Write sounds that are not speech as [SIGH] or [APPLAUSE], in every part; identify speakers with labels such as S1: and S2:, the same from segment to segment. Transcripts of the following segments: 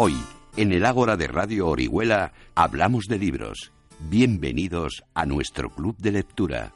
S1: Hoy, en el Ágora de Radio Orihuela, hablamos de libros. Bienvenidos a nuestro club de lectura.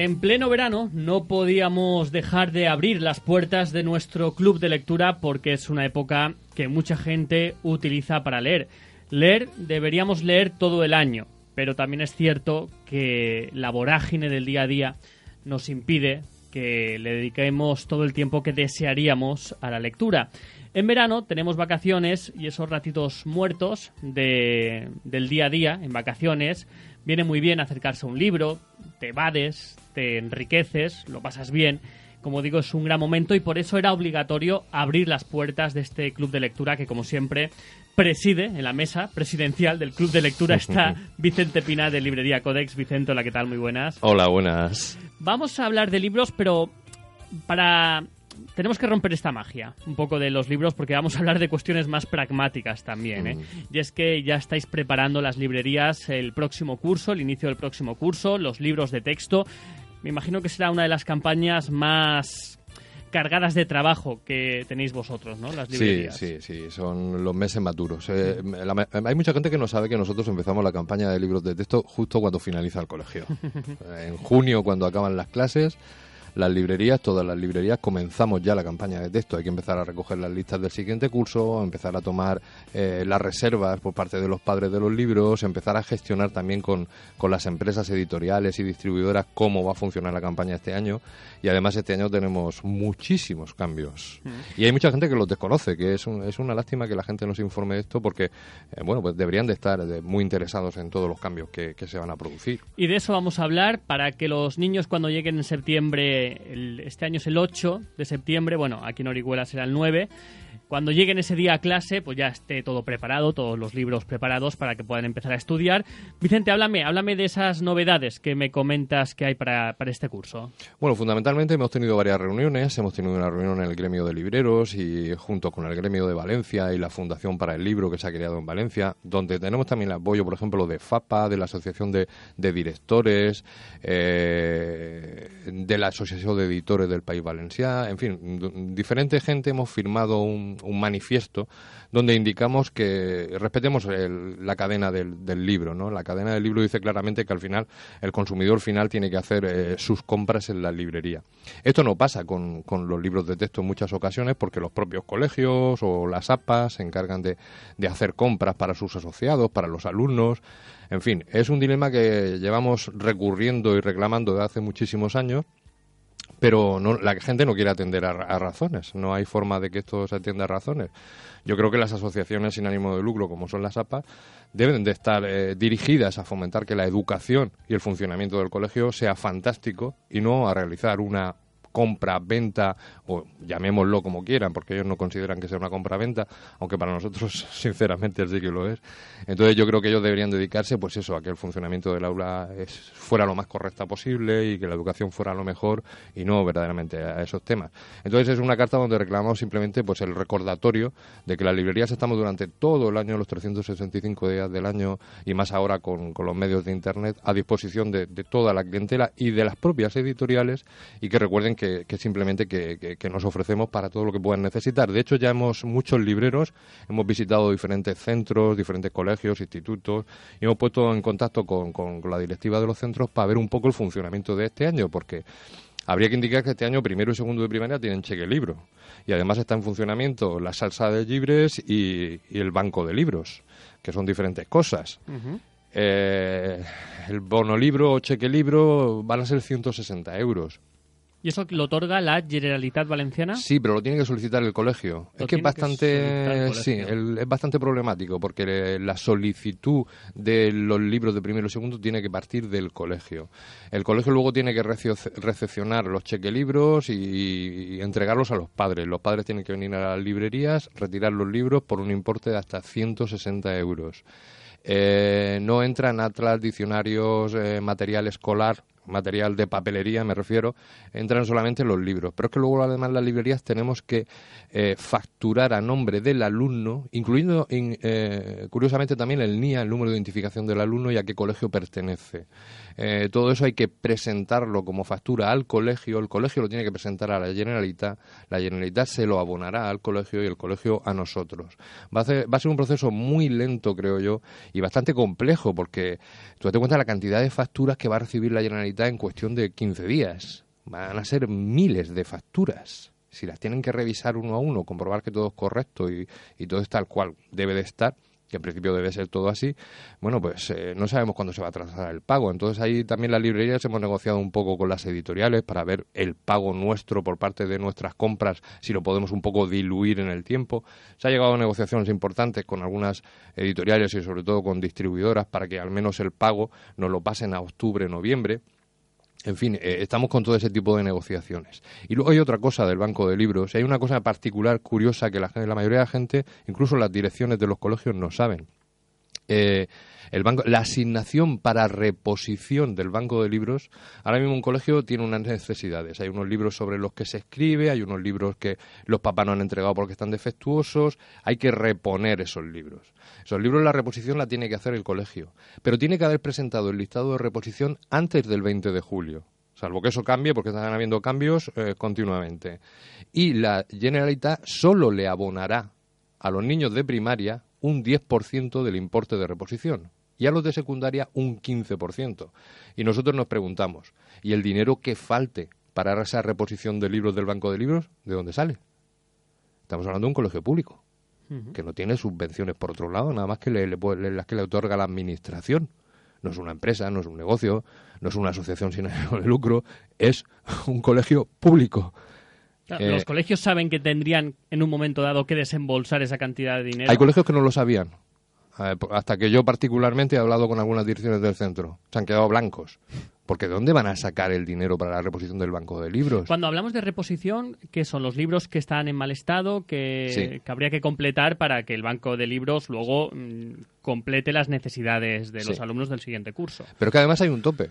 S2: En pleno verano no podíamos dejar de abrir las puertas de nuestro club de lectura porque es una época que mucha gente utiliza para leer. Leer deberíamos leer todo el año, pero también es cierto que la vorágine del día a día nos impide que le dediquemos todo el tiempo que desearíamos a la lectura. En verano tenemos vacaciones y esos ratitos muertos de, del día a día en vacaciones viene muy bien acercarse a un libro, te evades, te enriqueces, lo pasas bien. Como digo, es un gran momento y por eso era obligatorio abrir las puertas de este club de lectura que, como siempre, preside en la mesa presidencial del club de lectura [LAUGHS] está Vicente Pina de Librería Codex. Vicente, hola, ¿qué tal? Muy buenas.
S3: Hola, buenas.
S2: Vamos a hablar de libros, pero para tenemos que romper esta magia un poco de los libros porque vamos a hablar de cuestiones más pragmáticas también. ¿eh? Y es que ya estáis preparando las librerías el próximo curso, el inicio del próximo curso, los libros de texto. Me imagino que será una de las campañas más cargadas de trabajo que tenéis vosotros, ¿no? Las librerías.
S3: Sí, sí, sí, son los meses maturos. Eh, hay mucha gente que no sabe que nosotros empezamos la campaña de libros de texto justo cuando finaliza el colegio. [LAUGHS] en junio, cuando acaban las clases, las librerías, todas las librerías, comenzamos ya la campaña de texto. Hay que empezar a recoger las listas del siguiente curso, empezar a tomar eh, las reservas por parte de los padres de los libros, empezar a gestionar también con, con las empresas editoriales y distribuidoras cómo va a funcionar la campaña este año. Y además este año tenemos muchísimos cambios. Mm. Y hay mucha gente que los desconoce, que es, es una lástima que la gente no se informe de esto porque, eh, bueno, pues deberían de estar eh, muy interesados en todos los cambios que, que se van a producir.
S2: Y de eso vamos a hablar para que los niños cuando lleguen en septiembre este año es el 8 de septiembre, bueno, aquí en Orihuela será el 9. Cuando lleguen ese día a clase, pues ya esté todo preparado, todos los libros preparados para que puedan empezar a estudiar. Vicente, háblame, háblame de esas novedades que me comentas que hay para, para este curso.
S3: Bueno, fundamentalmente hemos tenido varias reuniones. Hemos tenido una reunión en el gremio de libreros y junto con el gremio de Valencia y la Fundación para el Libro que se ha creado en Valencia, donde tenemos también el apoyo, por ejemplo, de FAPA, de la Asociación de, de Directores, eh, de la Asociación de Editores del País Valenciano, en fin, diferente gente hemos firmado un, manifiesto donde indicamos que respetemos la cadena del, libro. ¿no? La cadena del libro dice claramente que al final el consumidor final tiene que hacer eh, sus compras en la librería. Esto no pasa con, los libros de texto en muchas ocasiones porque los propios colegios o las APAs se encargan de hacer compras para sus asociados, para los alumnos. En fin, es un dilema que llevamos recurriendo y reclamando desde hace muchísimos años pero no, la gente no quiere atender a, razones. No hay forma de que esto se atienda a razones. Yo creo que las asociaciones sin ánimo de lucro, como son las APA, deben de estar eh, dirigidas a fomentar que la educación y el funcionamiento del colegio sea fantástico y no a realizar una compra, venta, o llamémoslo como quieran, porque ellos no consideran que sea una compra-venta, aunque para nosotros, [LAUGHS] sinceramente, sí que lo es. Entonces, yo creo que ellos deberían dedicarse, pues eso, a que el funcionamiento del aula es, fuera lo más correcta posible y que la educación fuera lo mejor y no verdaderamente a esos temas. Entonces, es una carta donde reclamamos simplemente pues el recordatorio de que las librerías estamos durante todo el año, los 365 días del año y más ahora con, los medios de Internet, a disposición de, de toda la clientela y de las propias editoriales y que recuerden que, simplemente que, nos ofrecemos para todo lo que puedan necesitar. De hecho, ya hemos muchos libreros, hemos visitado diferentes centros, diferentes colegios, institutos y hemos puesto en contacto con, la directiva de los centros para ver un poco el funcionamiento de este año, porque habría que indicar que este año primero y segundo de primaria tienen cheque libro y además está en funcionamiento la salsa de libres y, el banco de libros, que son diferentes cosas. Eh, el bono libro o cheque libro van a ser 160 euros.
S2: ¿Y eso lo otorga la Generalitat Valenciana?
S3: Sí, pero lo tiene que solicitar el colegio. es que es bastante, sí, es bastante problemático porque la solicitud de los libros de primero y segundo tiene que partir del colegio. El colegio luego tiene que recepcionar los chequelibros y, y entregarlos a los padres. Los padres tienen que venir a las librerías, retirar los libros por un importe de hasta 160 euros. Eh, no entran atlas, diccionarios, eh, material escolar material de papelería me refiero, entran solamente los libros. Pero es que luego además las librerías tenemos que eh, facturar a nombre del alumno, incluyendo eh, curiosamente también el NIA, el número de identificación del alumno y a qué colegio pertenece. Eh, todo eso hay que presentarlo como factura al colegio, el colegio lo tiene que presentar a la Generalitat, la Generalitat se lo abonará al colegio y el colegio a nosotros. Va a, ser, va a ser un proceso muy lento, creo yo, y bastante complejo, porque tú te cuenta la cantidad de facturas que va a recibir la Generalitat en cuestión de 15 días. Van a ser miles de facturas. Si las tienen que revisar uno a uno, comprobar que todo es correcto y, todo es tal cual debe de estar, que en principio debe ser todo así, bueno, pues eh, no sabemos cuándo se va a trazar el pago. Entonces ahí también las librerías hemos negociado un poco con las editoriales para ver el pago nuestro por parte de nuestras compras, si lo podemos un poco diluir en el tiempo. Se ha llegado a negociaciones importantes con algunas editoriales y sobre todo con distribuidoras para que al menos el pago nos lo pasen a octubre, noviembre. En fin, eh, estamos con todo ese tipo de negociaciones. Y luego hay otra cosa del Banco de Libros. Hay una cosa particular, curiosa, que la, la mayoría de la gente, incluso las direcciones de los colegios, no saben. Eh, el banco, la asignación para reposición del banco de libros, ahora mismo un colegio tiene unas necesidades. Hay unos libros sobre los que se escribe, hay unos libros que los papás no han entregado porque están defectuosos, hay que reponer esos libros. Esos libros la reposición la tiene que hacer el colegio, pero tiene que haber presentado el listado de reposición antes del 20 de julio salvo que eso cambie porque están habiendo cambios eh, continuamente. Y la Generalitat solo le abonará a los niños de primaria un 10% del importe de reposición y a los de secundaria un 15%. Y nosotros nos preguntamos, ¿y el dinero que falte para esa reposición de libros del Banco de Libros, de dónde sale? Estamos hablando de un colegio público, que no tiene subvenciones por otro lado, nada más que las que le otorga la Administración. No es una empresa, no es un negocio, no es una asociación sin [LAUGHS] ánimo de lucro, es un colegio público.
S2: Eh, los colegios saben que tendrían en un momento dado que desembolsar esa cantidad de dinero.
S3: Hay colegios que no lo sabían hasta que yo particularmente he hablado con algunas direcciones del centro. Se han quedado blancos. Porque ¿de dónde van a sacar el dinero para la reposición del banco de libros?
S2: Cuando hablamos de reposición, ¿qué son los libros que están en mal estado, que, habría que completar para que el banco de libros luego mm, complete las necesidades de los alumnos del siguiente curso?
S3: Pero que además hay un tope.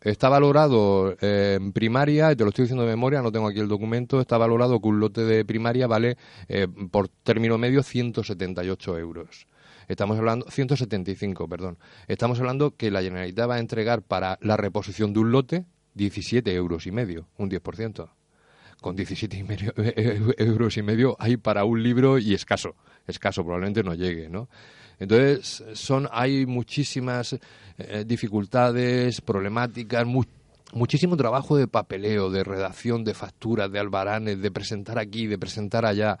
S3: Está valorado eh, en primaria, y te lo estoy diciendo de memoria, no tengo aquí el documento, está valorado que un lote de primaria vale eh, por término medio 178 euros. Estamos hablando, 175, perdón. Estamos hablando que la Generalitat va a entregar para la reposición de un lote 17 euros y medio, un 10%. Con 17 y medio, [LAUGHS] euros y medio hay para un libro y escaso, escaso, probablemente no llegue, ¿no? Entonces, son, hay muchísimas eh, dificultades, problemáticas, muchísimo trabajo de papeleo, de redacción, de facturas, de albaranes, de presentar aquí, de presentar allá.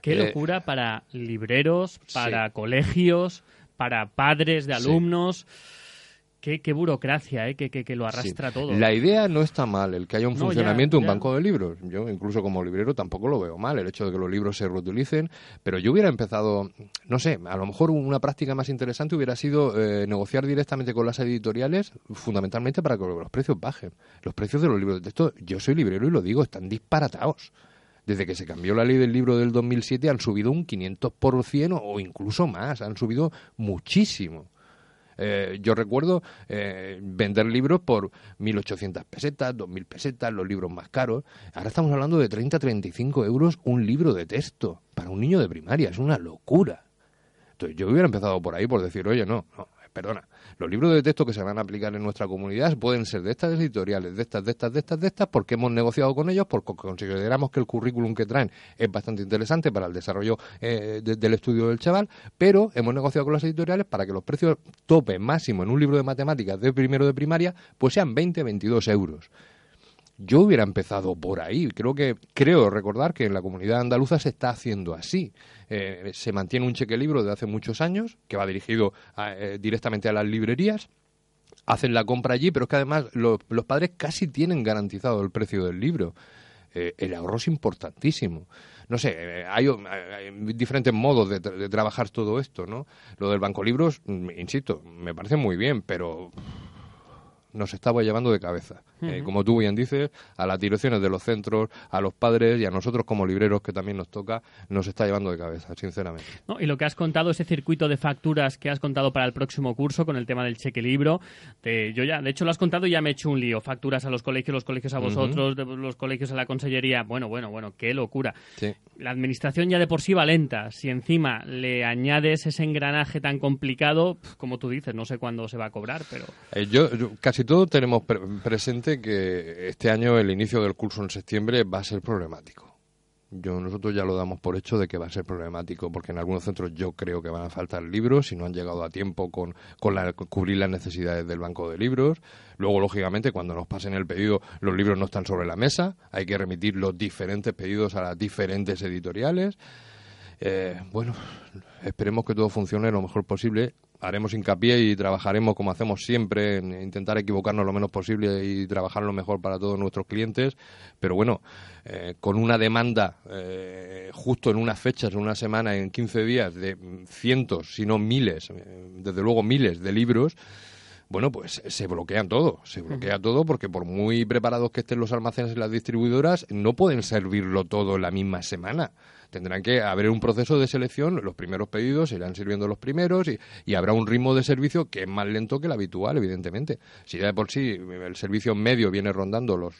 S2: Qué eh, locura para libreros, para colegios, para padres de alumnos. Qué, qué, burocracia, ¿eh? que, que, lo arrastra todo.
S3: La idea no está mal, el que haya un funcionamiento, un banco de libros. Yo, incluso como librero, tampoco lo veo mal, el hecho de que los libros se reutilicen. Pero yo hubiera empezado, no sé, a lo mejor una práctica más interesante hubiera sido eh, negociar directamente con las editoriales, fundamentalmente para que los precios bajen. Los precios de los libros de texto, yo soy librero y lo digo, están disparatados desde que se cambió la ley del libro del 2007 han subido un 500% o incluso más, han subido muchísimo. Eh, yo recuerdo eh, vender libros por 1.800 pesetas, 2.000 pesetas, los libros más caros. Ahora estamos hablando de 30, 35 euros un libro de texto para un niño de primaria. Es una locura. Entonces yo hubiera empezado por ahí, por decir, oye, no, no perdona, los libros de texto que se van a aplicar en nuestra comunidad pueden ser de estas editoriales, de estas, de estas, de estas, de estas, porque hemos negociado con ellos, porque consideramos que el currículum que traen es bastante interesante para el desarrollo eh, del estudio del chaval, pero hemos negociado con las editoriales para que los precios tope máximo en un libro de matemáticas de primero de primaria, pues sean 20, 22 euros. Yo hubiera empezado por ahí. Creo que creo recordar que en la comunidad andaluza se está haciendo así. Eh, se mantiene un cheque libro de hace muchos años que va dirigido eh, directamente a las librerías. Hacen la compra allí, pero es que además los padres casi tienen garantizado el precio del libro. Eh, el ahorro es importantísimo. No sé, hay, diferentes modos de, de, trabajar todo esto, ¿no? Lo del banco libros, mm, insisto, me parece muy bien, pero nos estaba llevando de cabeza. Eh, como tú bien dices, a las direcciones de los centros, a los padres y a nosotros como libreros que también nos toca, nos está llevando de cabeza, sinceramente.
S2: y lo que has contado, ese circuito de facturas que has contado para el próximo curso con el tema del cheque libro, de, yo ya, de hecho lo has contado y ya me he hecho un lío. Facturas a los colegios, los colegios a vosotros, los colegios a la consellería. Bueno, bueno, bueno, qué locura. La administración ya de por sí va lenta. Si encima le añades ese engranaje tan complicado, como tú dices, no sé cuándo se va a cobrar, pero...
S3: Eh, yo, casi todo tenemos presente que este año el inicio del curso en septiembre va a ser problemático. Yo, nosotros ya lo damos por hecho de que va a ser problemático, porque en algunos centros yo creo que van a faltar libros si no han llegado a tiempo con, con cubrir las necesidades del banco de libros. Luego, lógicamente, cuando nos pasen el pedido, los libros no están sobre la mesa, hay que remitir los diferentes pedidos a las diferentes editoriales. Eh, bueno, esperemos que todo funcione lo mejor posible haremos hincapié y trabajaremos como hacemos siempre en intentar equivocarnos lo menos posible y trabajar lo mejor para todos nuestros clientes. Pero bueno, eh, con una demanda eh, justo en unas fechas, en una semana, en 15 días, de cientos, si no miles, eh, desde luego miles de libros, bueno, pues se bloquean todo, se bloquea todo porque por muy preparados que estén los almacenes y las distribuidoras, no pueden servirlo todo en la misma semana tendrán que haber un proceso de selección, los primeros pedidos se irán sirviendo los primeros y, habrá un ritmo de servicio que es más lento que el habitual, evidentemente. Si ya de por sí el servicio medio viene rondando los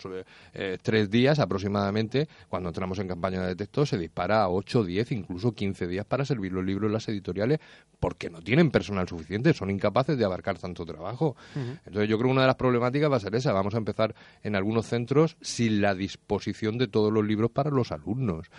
S3: eh, tres días aproximadamente, cuando entramos en campaña de texto se dispara a 8, 10, incluso 15 días para servir los libros en las editoriales porque no tienen personal suficiente, son incapaces de abarcar tanto trabajo. Entonces yo creo que una de las problemáticas va a ser esa. Vamos a empezar en algunos centros sin la disposición de todos los libros para los alumnos.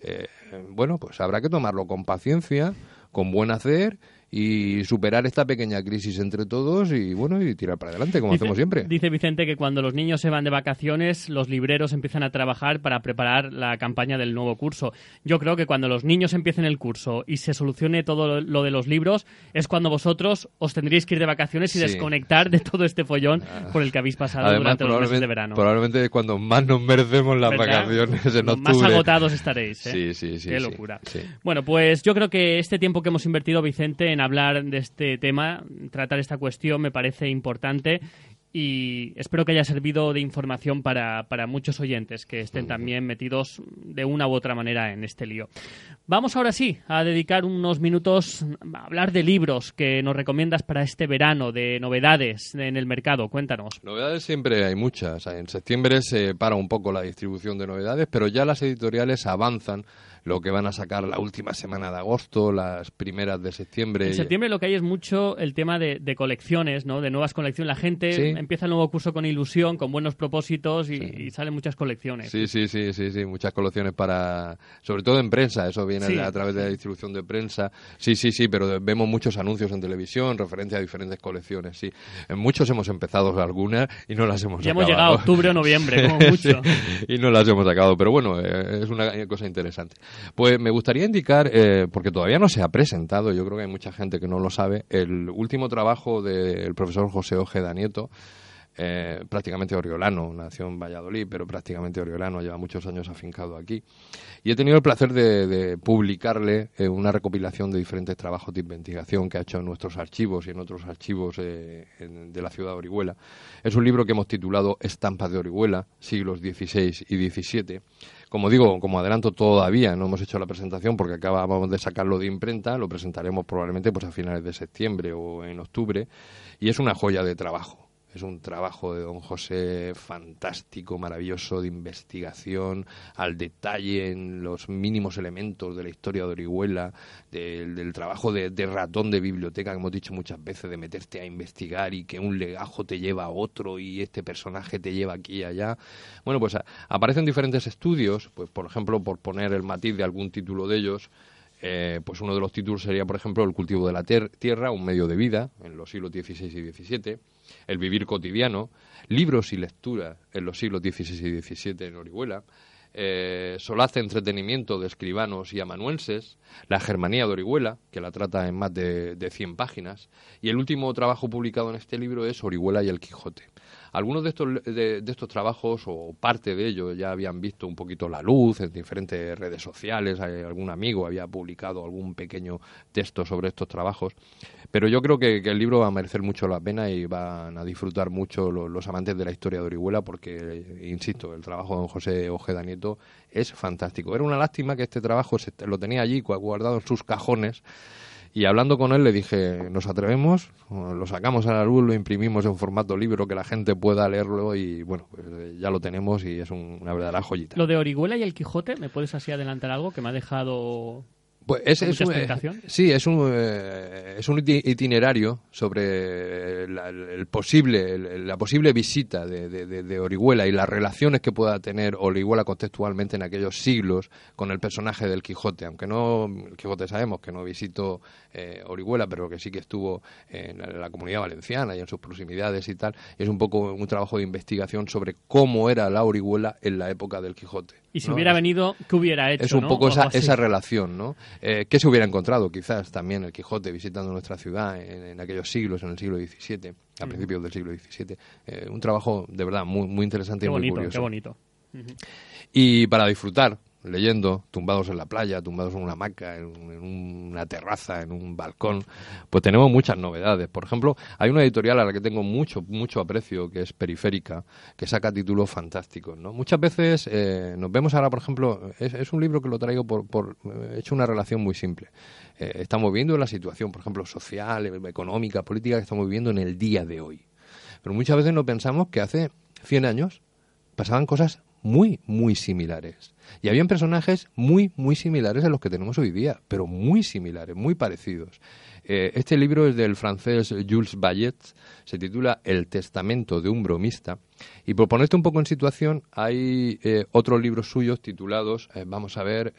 S3: Eh, bueno, pues habrá que tomarlo con paciencia, con buen hacer y superar esta pequeña crisis entre todos y bueno y tirar para adelante como hacemos siempre.
S2: Dice Vicente que cuando los niños se van de vacaciones los libreros empiezan a trabajar para preparar la campaña del nuevo curso. Yo creo que cuando los niños empiecen el curso y se solucione todo lo de los libros es cuando vosotros os tendréis que ir de vacaciones y desconectar de todo este follón ah. por el que habéis pasado durante los meses de verano.
S3: Probablemente es cuando más nos merecemos las vacaciones en
S2: Más agotados estaréis.
S3: ¿eh? Sí, sí, sí.
S2: Qué locura. Bueno, pues yo creo que este tiempo que hemos invertido Vicente en hablar de este tema, tratar esta cuestión me parece importante y espero que haya servido de información para, para, muchos oyentes que estén también metidos de una u otra manera en este lío. Vamos ahora sí a dedicar unos minutos a hablar de libros que nos recomiendas para este verano, de novedades en el mercado. Cuéntanos.
S3: Novedades siempre hay muchas. En septiembre se para un poco la distribución de novedades, pero ya las editoriales avanzan lo que van a sacar la última semana de agosto, las primeras de septiembre.
S2: En septiembre lo que hay es mucho el tema de, colecciones, ¿no? De nuevas colecciones. La gente empieza el nuevo curso con ilusión, con buenos propósitos y, salen muchas colecciones.
S3: Sí, sí, sí, sí, sí, muchas colecciones para, sobre todo en prensa, eso viene a través de la distribución de prensa. Sí, sí, sí, pero vemos muchos anuncios en televisión, referencia a diferentes colecciones, sí. En muchos hemos empezado algunas y no las hemos
S2: ya hemos llegado a octubre o noviembre, como [LAUGHS] mucho.
S3: y no las hemos sacado, pero bueno, eh, es una cosa interesante. Pues me gustaría indicar, eh, porque todavía no se ha presentado, yo creo que hay mucha gente que no lo sabe, el último trabajo del profesor José Ojeda Nieto, eh, prácticamente oriolano, nació en Valladolid, pero prácticamente oriolano, lleva muchos años afincado aquí. Y he tenido el placer de, publicarle eh, una recopilación de diferentes trabajos de investigación que ha hecho en nuestros archivos y en otros archivos de la ciudad de Orihuela. Es un libro que hemos titulado Estampas de Orihuela, siglos XVI y XVII como digo, como adelanto, todavía no hemos hecho la presentación porque acabamos de sacarlo de imprenta, lo presentaremos probablemente pues a finales de septiembre o en octubre, y es una joya de trabajo. Es un trabajo de don José fantástico, maravilloso, de investigación, al detalle en los mínimos elementos de la historia de Orihuela, del, trabajo de, ratón de biblioteca que hemos dicho muchas veces, de meterte a investigar y que un legajo te lleva a otro y este personaje te lleva aquí y allá. Bueno, pues aparecen diferentes estudios, pues por ejemplo, por poner el matiz de algún título de ellos, eh, pues uno de los títulos sería, por ejemplo, El cultivo de la tierra, un medio de vida, en los siglos XVI y XVII el vivir cotidiano, libros y lectura en los siglos XVI y XVII en Orihuela, eh, Solaz entretenimiento de escribanos y amanuenses, La Germanía de Orihuela, que la trata en más de, de 100 páginas, y el último trabajo publicado en este libro es Orihuela y el Quijote. Algunos de estos, de, estos trabajos, o parte de ellos, ya habían visto un poquito la luz en diferentes redes sociales, algún amigo había publicado algún pequeño texto sobre estos trabajos, pero yo creo que, el libro va a merecer mucho la pena y van a disfrutar mucho los, amantes de la historia de Orihuela, porque, insisto, el trabajo de don José Ojeda Nieto es fantástico. Era una lástima que este trabajo se, lo tenía allí guardado en sus cajones y hablando con él le dije, ¿nos atrevemos? Lo sacamos a la luz, lo imprimimos en formato libro que la gente pueda leerlo y bueno, pues eh, ya lo tenemos y es una verdadera joyita.
S2: Lo de Orihuela y el Quijote, ¿me puedes así adelantar algo que me ha dejado
S3: pues es, es un, eh, sí, es un, eh, es un itinerario sobre el posible, la posible visita de, de, Orihuela y las relaciones que pueda tener Orihuela contextualmente en aquellos siglos con el personaje del Quijote. Aunque no, el Quijote sabemos que no visitó eh, Orihuela, pero que sí que estuvo en la, comunidad valenciana y en sus proximidades y tal. Es un poco un trabajo de investigación sobre cómo era la Orihuela en la época del Quijote.
S2: Y si hubiera venido, ¿qué hubiera hecho?
S3: Es un poco esa, esa, relación, ¿no? Eh, ¿Qué se hubiera encontrado quizás también el Quijote visitando nuestra ciudad en, aquellos siglos, en el siglo XVII, a principios del siglo XVII? Eh, un trabajo de verdad muy, muy interesante y muy curioso.
S2: Qué bonito.
S3: Y para disfrutar, leyendo, tumbados en la playa, tumbados en una hamaca, en, una terraza, en un balcón, pues tenemos muchas novedades. Por ejemplo, hay una editorial a la que tengo mucho, mucho aprecio, que es Periférica, que saca títulos fantásticos. ¿no? Muchas veces eh, nos vemos ahora, por ejemplo, es, un libro que lo traigo por, por he hecho una relación muy simple. Eh, estamos viendo la situación, por ejemplo, social, económica, política que estamos viviendo en el día de hoy. Pero muchas veces no pensamos que hace 100 años pasaban cosas muy, muy similares. Y habían personajes muy, muy similares a los que tenemos hoy día, pero muy similares, muy parecidos. Eh, este libro es del francés Jules Bayet, se titula El testamento de un bromista. Y por ponerte un poco en situación, hay eh, otros libros suyos titulados, eh, vamos a ver,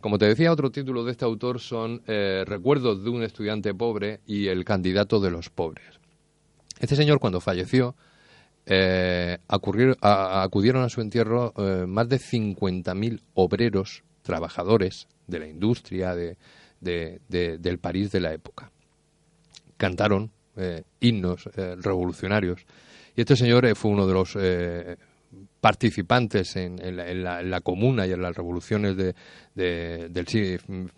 S3: como te decía, otro título de este autor son Recuerdos de un estudiante pobre y El candidato de los pobres. Este señor cuando falleció, eh, acudieron a su entierro eh, más de 50.000 obreros, trabajadores de la industria de, del París de la época. Cantaron eh, himnos revolucionarios. Y este señor fue uno de los participantes en, la, comuna y en las revoluciones de,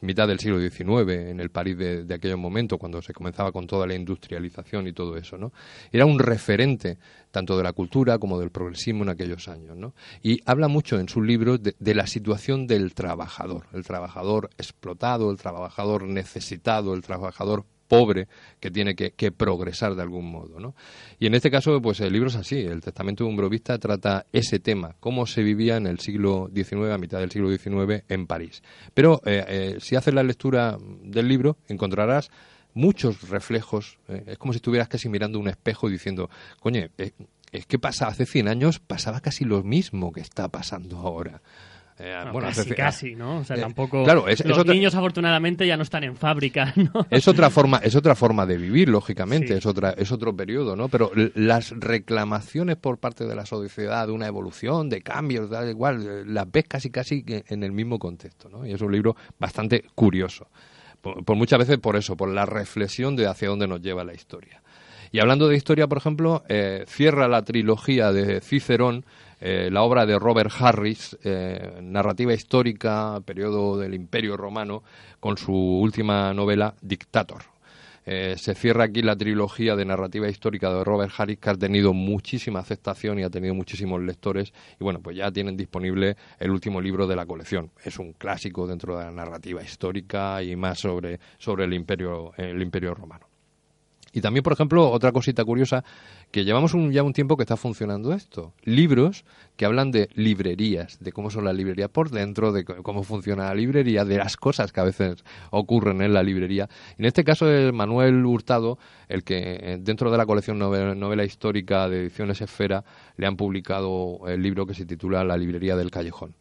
S3: mitad del siglo XIX en el París de, de momentos, cuando se comenzaba con toda la industrialización y todo eso. ¿no? Era un referente tanto de la cultura como del progresismo en aquellos años. ¿no? Y habla mucho en sus libros de, la situación del trabajador, el trabajador explotado, el trabajador necesitado, el trabajador pobre que tiene que, progresar de algún modo. ¿no? Y en este caso, pues el libro es así. El Testamento de un trata ese tema, cómo se vivía en el siglo XIX, a mitad del siglo XIX, en París. Pero eh, eh, si haces la lectura del libro, encontrarás muchos reflejos. Eh, es como si estuvieras casi mirando un espejo y diciendo, coño, es que pasa, hace 100 años pasaba casi lo mismo que está pasando ahora.
S2: Eh, bueno, casi, casi, ¿no? O sea, eh, tampoco. Claro, los niños afortunadamente ya no están en fábrica, [LAUGHS] ¿no?
S3: Es otra forma, es otra forma de vivir, lógicamente, es otra, es otro periodo, ¿no? Pero las reclamaciones por parte de la sociedad de una evolución, de cambios, da igual, eh, las ves casi casi en el mismo contexto, ¿no? Y es un libro bastante curioso. Por, muchas veces por eso, por la reflexión de hacia dónde nos lleva la historia. Y hablando de historia, por ejemplo, cierra la trilogía de Cicerón eh, la obra de Robert Harris, eh, narrativa histórica, periodo del Imperio Romano, con su última novela, Dictator. Eh, se cierra aquí la trilogía de narrativa histórica de Robert Harris, que ha tenido muchísima aceptación y ha tenido muchísimos lectores. Y bueno, pues ya tienen disponible el último libro de la colección. Es un clásico dentro de la narrativa histórica y más sobre, sobre el, imperio, el imperio romano. Y también, por ejemplo, otra cosita curiosa, que llevamos ya un tiempo que está funcionando esto. Libros que hablan de librerías, de cómo son las librerías por dentro, de cómo funciona la librería, de las cosas que a veces ocurren en la librería. En este caso es Manuel Hurtado, el que eh, dentro de la colección novela, histórica de Ediciones Esfera le han publicado el libro que se titula La librería del callejón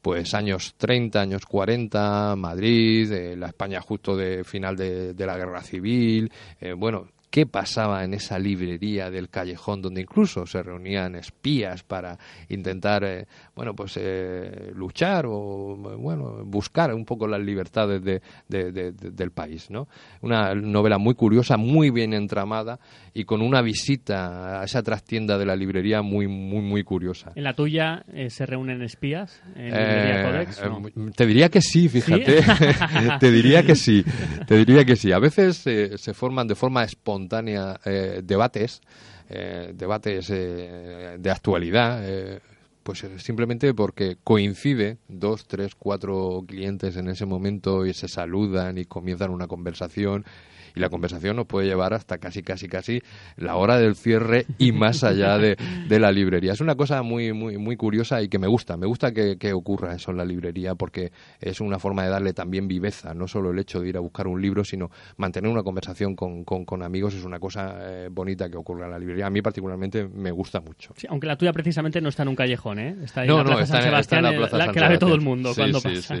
S3: pues años 30, años 40, Madrid, eh, la España justo de final de, la guerra civil, eh, bueno, qué pasaba en esa librería del callejón donde incluso se reunían espías para intentar eh, bueno pues eh, luchar o bueno buscar un poco las libertades de, del país no una novela muy curiosa muy bien entramada y con una visita a esa trastienda de la librería muy muy muy curiosa.
S2: En la tuya eh, se reúnen espías en librería Codex
S3: te diría que sí fíjate. [LAUGHS] Te diría que sí te diría que sí. A veces se forman de forma espontánea espontánea eh, debates, eh, debates eh, de actualidad, pues simplemente porque coincide dos, tres, cuatro clientes en ese momento y se saludan y comienzan una conversación y la conversación nos puede llevar hasta casi, casi, casi la hora del cierre y más allá de, la librería. Es una cosa muy, muy, muy curiosa y que me gusta. Me gusta que, ocurra eso en la librería porque es una forma de darle también viveza, no solo el hecho de ir a buscar un libro, sino mantener una conversación con, con, amigos es una cosa eh, bonita que ocurre en la librería. A mí particularmente me gusta mucho.
S2: aunque la tuya precisamente no está en un callejón, ¿eh?
S3: Está en la Plaza San Sebastián, la,
S2: que la ve todo el mundo cuando pasa.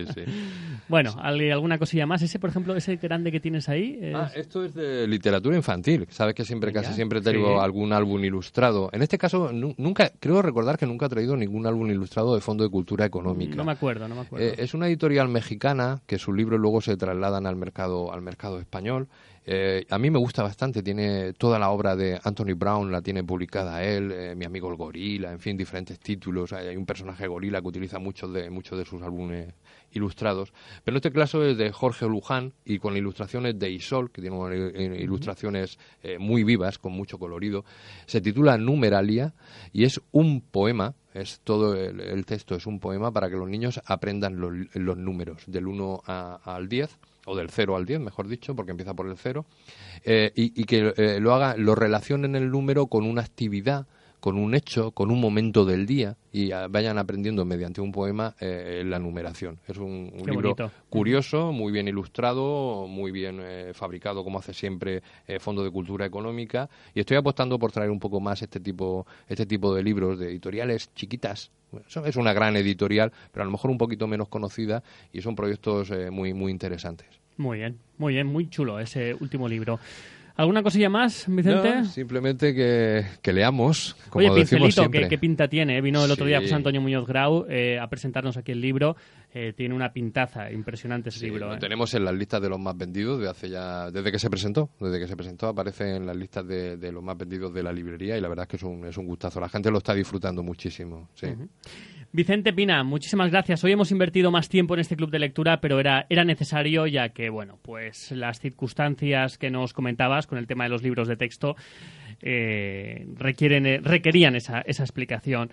S2: [LAUGHS] bueno, ¿alguna cosilla más? Ese, por ejemplo, ese grande que tienes ahí...
S3: Ah, esto es de literatura infantil. Sabes que siempre, casi siempre traigo algún álbum ilustrado. En este caso, nunca, creo recordar que nunca he traído ningún álbum ilustrado de Fondo de Cultura Económica.
S2: No me acuerdo, no me acuerdo.
S3: Eh, es una editorial mexicana que sus libros luego se trasladan al mercado, al mercado español. Eh, a mí me gusta bastante, tiene toda la obra de Anthony Brown, la tiene publicada él, eh, mi amigo el gorila, en fin, diferentes títulos. Hay un personaje gorila que utiliza muchos de, muchos de sus álbumes ilustrados. Pero este caso es de Jorge Luján y con ilustraciones de Isol, que tiene eh, ilustraciones muy vivas, con mucho colorido. Se titula Numeralia y es un poema es todo el, texto es un poema para que los niños aprendan los, números del 1 al 10 o del 0 al 10, mejor dicho, porque empieza por el 0, eh, y, que eh, lo haga, lo relacionen el número con una actividad, con un hecho, con un momento del día y vayan aprendiendo mediante un poema eh, la numeración. Es un, libro curioso, muy bien ilustrado, muy bien fabricado, como hace siempre Fondo de Cultura Económica, y estoy apostando por traer un poco más este tipo, este tipo de libros de editoriales chiquitas, es una gran editorial, pero a lo mejor un poquito menos conocida y son proyectos eh, muy, muy interesantes.
S2: Muy bien, muy bien, muy chulo ese último libro. ¿Alguna cosilla más, Vicente?
S3: simplemente que, leamos, como
S2: Oye,
S3: decimos
S2: siempre. ¿qué, pinta tiene? Vino el otro día José Antonio Muñoz Grau eh, a presentarnos aquí el libro. Eh, tiene una pintaza impresionante ese libro.
S3: Lo tenemos en las listas de los más vendidos de hace ya, desde que se presentó. Desde que se presentó aparece en las listas de, los más vendidos de la librería y la verdad es que es un, es un gustazo. La gente lo está disfrutando muchísimo. Sí.
S2: Vicente Pina, muchísimas gracias. Hoy hemos invertido más tiempo en este club de lectura, pero era, era necesario ya que, bueno, pues las circunstancias que nos comentabas con el tema de los libros de texto eh, requieren, eh, requerían esa, esa explicación.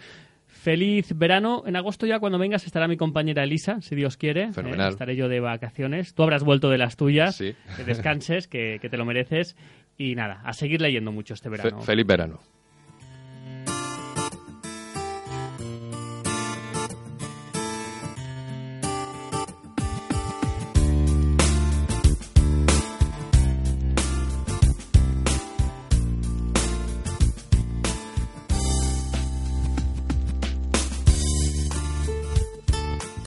S2: Feliz verano. En agosto ya cuando vengas estará mi compañera Elisa, si Dios quiere.
S3: Eh,
S2: estaré yo de vacaciones. Tú habrás vuelto de las tuyas. Que descanses, que, que, te lo mereces. Y nada, a seguir leyendo mucho este verano.
S3: feliz verano.